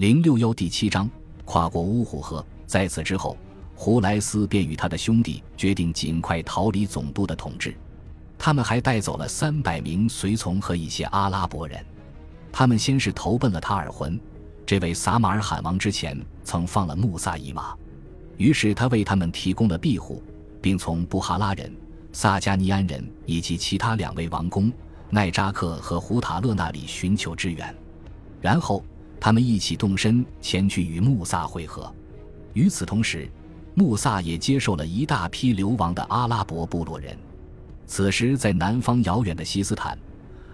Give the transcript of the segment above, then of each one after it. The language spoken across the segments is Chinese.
零六幺第七章跨过乌虎河。在此之后，胡莱斯便与他的兄弟决定尽快逃离总督的统治。他们还带走了三百名随从和一些阿拉伯人。他们先是投奔了塔尔浑，这位撒马尔罕王之前曾放了穆萨一马，于是他为他们提供了庇护，并从布哈拉人、萨加尼安人以及其他两位王公奈扎克和胡塔勒那里寻求支援。然后。他们一起动身前去与穆萨会合。与此同时，穆萨也接受了一大批流亡的阿拉伯部落人。此时，在南方遥远的西斯坦，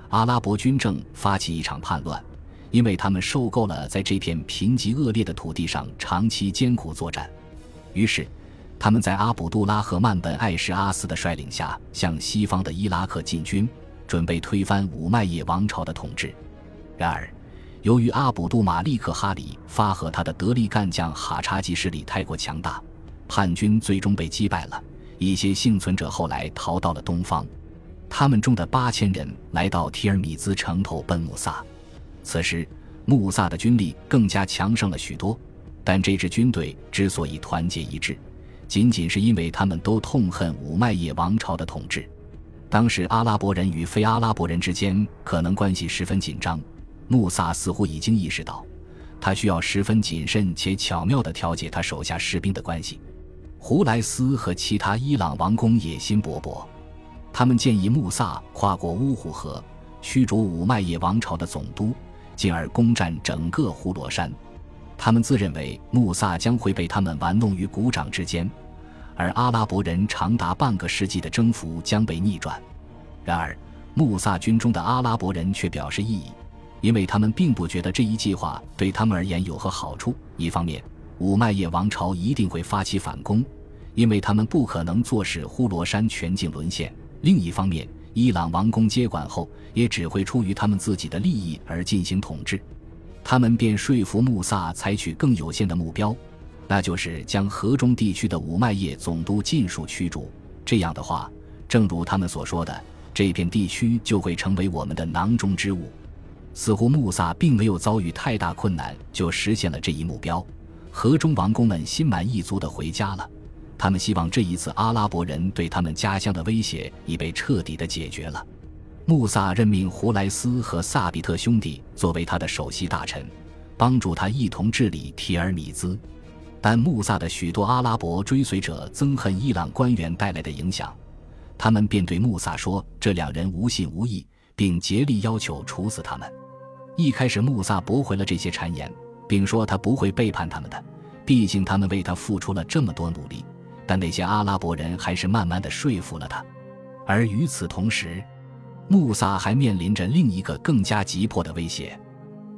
阿拉伯军政发起一场叛乱，因为他们受够了在这片贫瘠恶劣的土地上长期艰苦作战。于是，他们在阿卜杜拉和曼本艾什阿斯的率领下，向西方的伊拉克进军，准备推翻五麦叶王朝的统治。然而，由于阿卜杜马利克哈里发和他的得力干将哈查吉势力太过强大，叛军最终被击败了。一些幸存者后来逃到了东方，他们中的八千人来到提尔米兹城投奔穆萨。此时，穆萨的军力更加强盛了许多，但这支军队之所以团结一致，仅仅是因为他们都痛恨五麦叶王朝的统治。当时，阿拉伯人与非阿拉伯人之间可能关系十分紧张。穆萨似乎已经意识到，他需要十分谨慎且巧妙地调节他手下士兵的关系。胡莱斯和其他伊朗王公野心勃勃，他们建议穆萨跨过乌虎河，驱逐五麦叶王朝的总督，进而攻占整个呼罗珊。他们自认为穆萨将会被他们玩弄于股掌之间，而阿拉伯人长达半个世纪的征服将被逆转。然而，穆萨军中的阿拉伯人却表示异议。因为他们并不觉得这一计划对他们而言有何好处。一方面，五麦叶王朝一定会发起反攻，因为他们不可能坐视呼罗珊全境沦陷；另一方面，伊朗王公接管后也只会出于他们自己的利益而进行统治。他们便说服穆萨采取更有限的目标，那就是将河中地区的五麦叶总督尽数驱逐。这样的话，正如他们所说的，这片地区就会成为我们的囊中之物。似乎穆萨并没有遭遇太大困难就实现了这一目标，河中王公们心满意足地回家了。他们希望这一次阿拉伯人对他们家乡的威胁已被彻底地解决了。穆萨任命胡莱斯和萨比特兄弟作为他的首席大臣，帮助他一同治理提尔米兹。但穆萨的许多阿拉伯追随者憎恨伊朗官员带来的影响，他们便对穆萨说这两人无信无义，并竭力要求处死他们。一开始，穆萨驳回了这些谗言，并说他不会背叛他们的，毕竟他们为他付出了这么多努力。但那些阿拉伯人还是慢慢的说服了他。而与此同时，穆萨还面临着另一个更加急迫的威胁，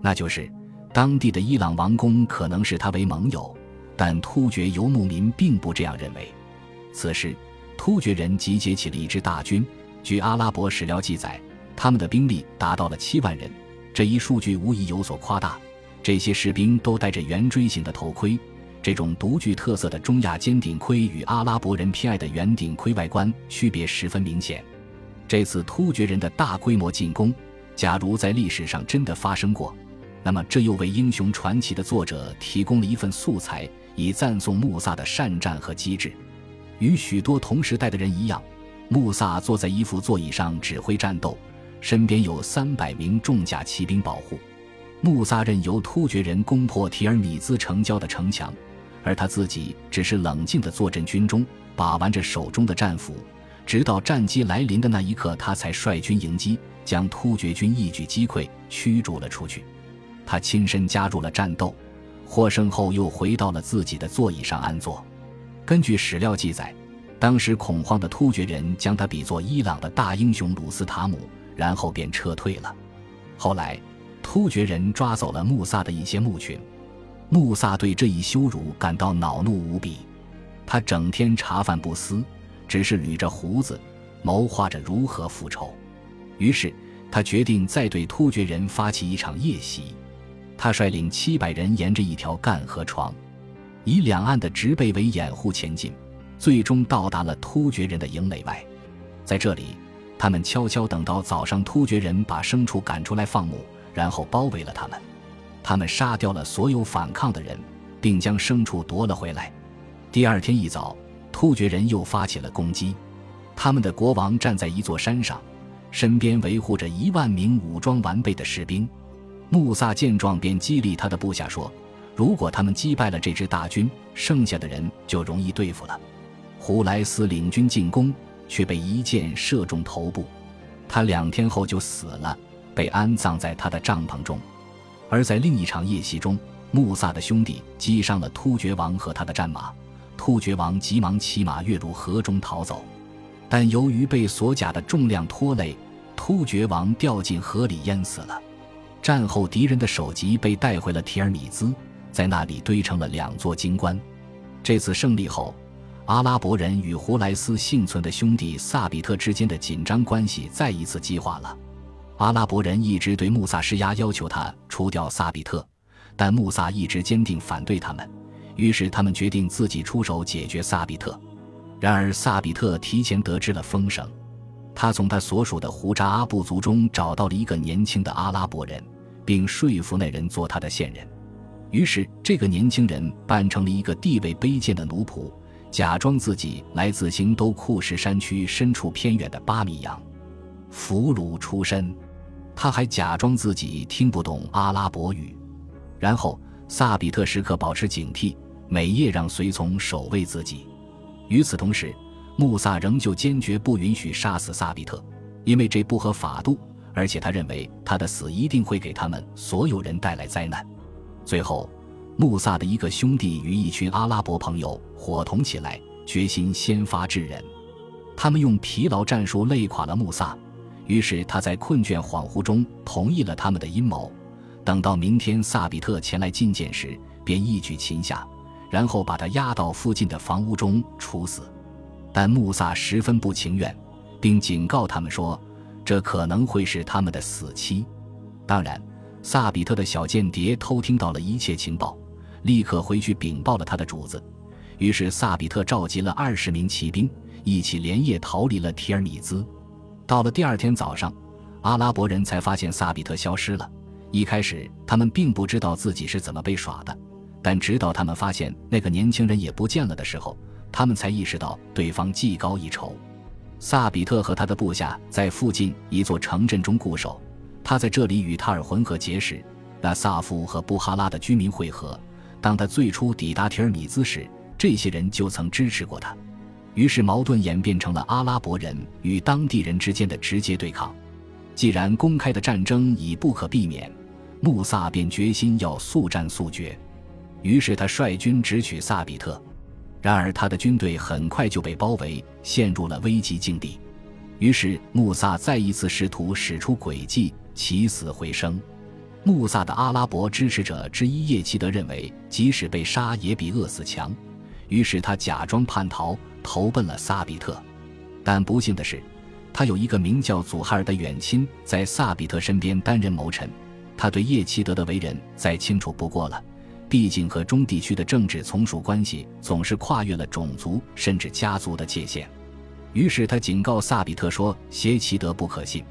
那就是当地的伊朗王公可能视他为盟友，但突厥游牧民并不这样认为。此时，突厥人集结起了一支大军，据阿拉伯史料记载，他们的兵力达到了七万人。这一数据无疑有所夸大。这些士兵都戴着圆锥形的头盔，这种独具特色的中亚尖顶盔与阿拉伯人偏爱的圆顶盔外观区别十分明显。这次突厥人的大规模进攻，假如在历史上真的发生过，那么这又为英雄传奇的作者提供了一份素材，以赞颂穆萨的善战和机智。与许多同时代的人一样，穆萨坐在一副座椅上指挥战斗。身边有三百名重甲骑兵保护，穆萨任由突厥人攻破提尔米兹城郊的城墙，而他自己只是冷静地坐镇军中，把玩着手中的战斧，直到战机来临的那一刻，他才率军迎击，将突厥军一举击溃，驱逐了出去。他亲身加入了战斗，获胜后又回到了自己的座椅上安坐。根据史料记载，当时恐慌的突厥人将他比作伊朗的大英雄鲁斯塔姆。然后便撤退了。后来，突厥人抓走了穆萨的一些牧群。穆萨对这一羞辱感到恼怒无比，他整天茶饭不思，只是捋着胡子，谋划着如何复仇。于是，他决定再对突厥人发起一场夜袭。他率领七百人沿着一条干河床，以两岸的植被为掩护前进，最终到达了突厥人的营垒外。在这里。他们悄悄等到早上，突厥人把牲畜赶出来放牧，然后包围了他们。他们杀掉了所有反抗的人，并将牲畜夺了回来。第二天一早，突厥人又发起了攻击。他们的国王站在一座山上，身边维护着一万名武装完备的士兵。穆萨见状，便激励他的部下说：“如果他们击败了这支大军，剩下的人就容易对付了。”胡莱斯领军进攻，却被一箭射中头部，他两天后就死了，被安葬在他的帐篷中。而在另一场夜袭中，穆萨的兄弟击伤了突厥王和他的战马，突厥王急忙骑马跃入河中逃走，但由于被锁甲的重量拖累，突厥王掉进河里淹死了。战后，敌人的首级被带回了提尔米兹，在那里堆成了两座金棺。这次胜利后，阿拉伯人与胡莱斯幸存的兄弟萨比特之间的紧张关系再一次激化了。阿拉伯人一直对穆萨施压，要求他除掉萨比特，但穆萨一直坚定反对他们。于是他们决定自己出手解决萨比特。然而萨比特提前得知了风声，他从他所属的胡扎阿部族中找到了一个年轻的阿拉伯人，并说服那人做他的线人。于是这个年轻人扮成了一个地位卑贱的奴仆，假装自己来自新都库什山区深处偏远的巴米扬，俘虏出身。他还假装自己听不懂阿拉伯语，然后萨比特时刻保持警惕，每夜让随从守卫自己。与此同时，穆萨仍旧坚决不允许杀死萨比特，因为这不合法度，而且他认为他的死一定会给他们所有人带来灾难。最后，穆萨的一个兄弟与一群阿拉伯朋友伙同起来，决心先发制人。他们用疲劳战术累垮了穆萨。于是他在困倦恍惚中同意了他们的阴谋，等到明天萨比特前来觐见时，便一举擒下，然后把他押到附近的房屋中处死。但穆萨十分不情愿，并警告他们说，这可能会是他们的死期。当然，萨比特的小间谍偷听到了一切情报，立刻回去禀报了他的主子。于是萨比特召集了二十名骑兵，一起连夜逃离了提尔米兹。到了第二天早上，阿拉伯人才发现萨比特消失了。一开始，他们并不知道自己是怎么被耍的，但直到他们发现那个年轻人也不见了的时候，他们才意识到对方技高一筹。萨比特和他的部下在附近一座城镇中固守，他在这里与塔尔浑河结识，那萨夫和布哈拉的居民会合。当他最初抵达提尔米兹时，这些人就曾支持过他。于是矛盾演变成了阿拉伯人与当地人之间的直接对抗。既然公开的战争已不可避免，穆萨便决心要速战速决。于是他率军直取萨比特，然而他的军队很快就被包围，陷入了危急境地。于是穆萨再一次试图使出诡计，起死回生。穆萨的阿拉伯支持者之一叶奇德认为，即使被杀也比饿死强。于是他假装叛逃，投奔了萨比特。但不幸的是，他有一个名叫祖哈尔的远亲在萨比特身边担任谋臣。他对叶奇德的为人再清楚不过了，毕竟和中地区的政治从属关系总是跨越了种族甚至家族的界限。于是他警告萨比特说：“邪奇德不可信。”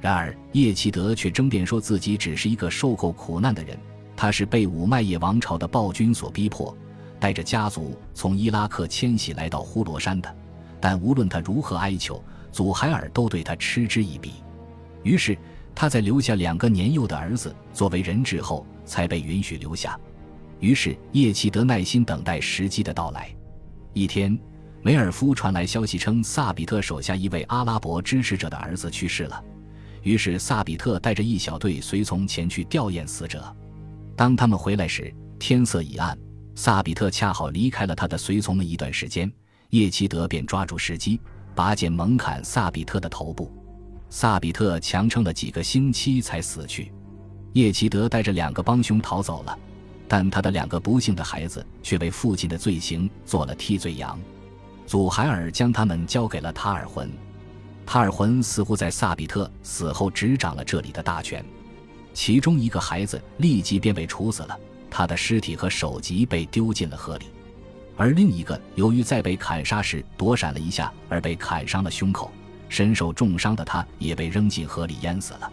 然而叶奇德却争辩说自己只是一个受够苦难的人，他是被五麦叶王朝的暴君所逼迫。带着家族从伊拉克迁徙来到呼罗珊的，但无论他如何哀求，祖海尔都对他嗤之以鼻。于是他在留下两个年幼的儿子作为人质后，才被允许留下。于是叶奇德耐心等待时机的到来。一天，梅尔夫传来消息称，萨比特手下一位阿拉伯支持者的儿子去世了。于是萨比特带着一小队随从前去吊唁死者。当他们回来时，天色已暗。萨比特恰好离开了他的随从们一段时间，叶奇德便抓住时机，拔剑猛砍萨比特的头部。萨比特强撑了几个星期才死去。叶奇德带着两个帮凶逃走了，但他的两个不幸的孩子却为父亲的罪行做了替罪羊。祖海尔将他们交给了塔尔浑，塔尔浑似乎在萨比特死后执掌了这里的大权。其中一个孩子立即便被处死了。他的尸体和首级被丢进了河里，而另一个由于在被砍杀时躲闪了一下而被砍伤了胸口，身受重伤的他也被扔进河里淹死了。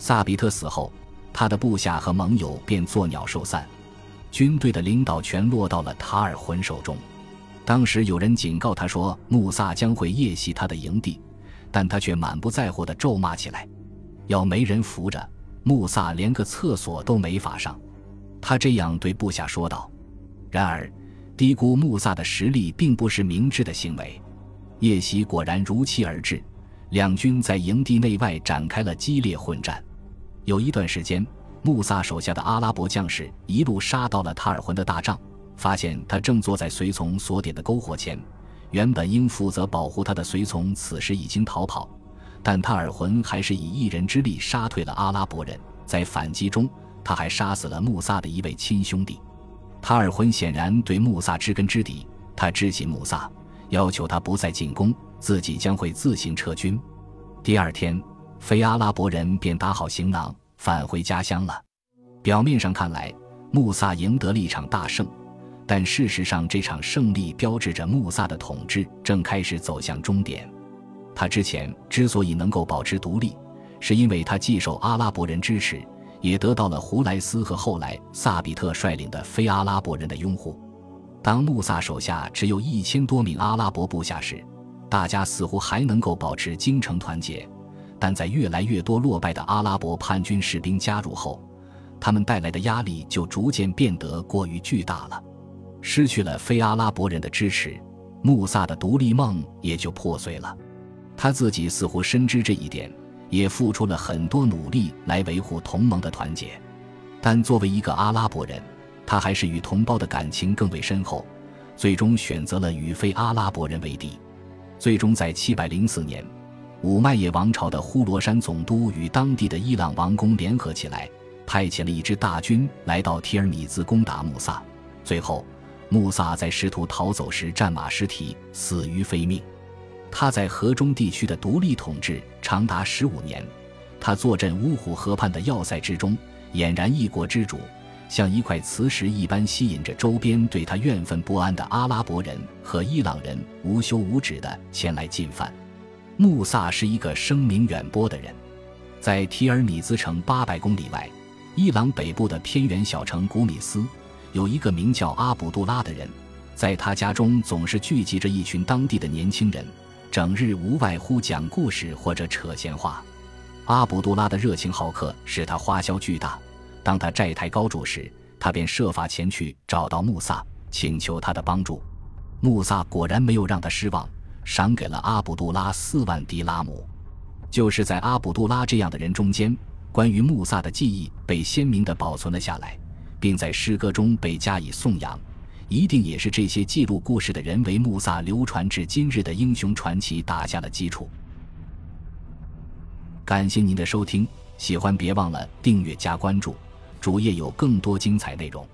萨比特死后，他的部下和盟友便作鸟兽散，军队的领导权落到了塔尔浑手中。当时有人警告他说，穆萨将会夜袭他的营地，但他却满不在乎地咒骂起来：“要没人扶着，穆萨连个厕所都没法上。”他这样对部下说道。然而，低估穆萨的实力并不是明智的行为。夜袭果然如期而至，两军在营地内外展开了激烈混战。有一段时间，穆萨手下的阿拉伯将士一路杀到了塔尔浑的大帐，发现他正坐在随从所点的篝火前。原本应负责保护他的随从此时已经逃跑，但他尔浑还是以一人之力杀退了阿拉伯人。在反击中，他还杀死了穆萨的一位亲兄弟。塔尔浑显然对穆萨知根知底，他知悉穆萨要求他不再进攻，自己将会自行撤军。第二天。非阿拉伯人便打好行囊返回家乡了。表面上看来，穆萨赢得了一场大胜，但事实上，这场胜利标志着穆萨的统治正开始走向终点。他之前之所以能够保持独立，是因为他既受阿拉伯人支持，也得到了胡莱斯和后来萨比特率领的非阿拉伯人的拥护。当穆萨手下只有一千多名阿拉伯部下时，大家似乎还能够保持精诚团结。但在越来越多落败的阿拉伯叛军士兵加入后，他们带来的压力就逐渐变得过于巨大了。失去了非阿拉伯人的支持，穆萨的独立梦也就破碎了。他自己似乎深知这一点，也付出了很多努力来维护同盟的团结。但作为一个阿拉伯人，他还是与同胞的感情更为深厚，最终选择了与非阿拉伯人为敌。最终在704年。五麦野王朝的呼罗珊总督与当地的伊朗王公联合起来，派遣了一支大军来到提尔米兹攻打穆萨。最后，穆萨在试图逃走时战马失蹄，死于非命。他在河中地区的独立统治长达十五年。他坐镇乌虎河畔的要塞之中，俨然一国之主，像一块磁石一般吸引着周边对他怨愤不安的阿拉伯人和伊朗人，无休无止地前来进犯。穆萨是一个声名远播的人，在提尔米兹城八百公里外，伊朗北部的偏远小城古米斯，有一个名叫阿卜杜拉的人，在他家中总是聚集着一群当地的年轻人，整日无外乎讲故事或者扯闲话。阿卜杜拉的热情好客使他花销巨大，当他债台高筑时，他便设法前去找到穆萨，请求他的帮助。穆萨果然没有让他失望。赏给了阿卜杜拉四万迪拉姆，就是在阿卜杜拉这样的人中间，关于穆萨的记忆被鲜明地保存了下来，并在诗歌中被加以颂扬。一定也是这些记录故事的人为穆萨流传至今日的英雄传奇打下了基础。感谢您的收听，喜欢别忘了订阅加关注，主页有更多精彩内容。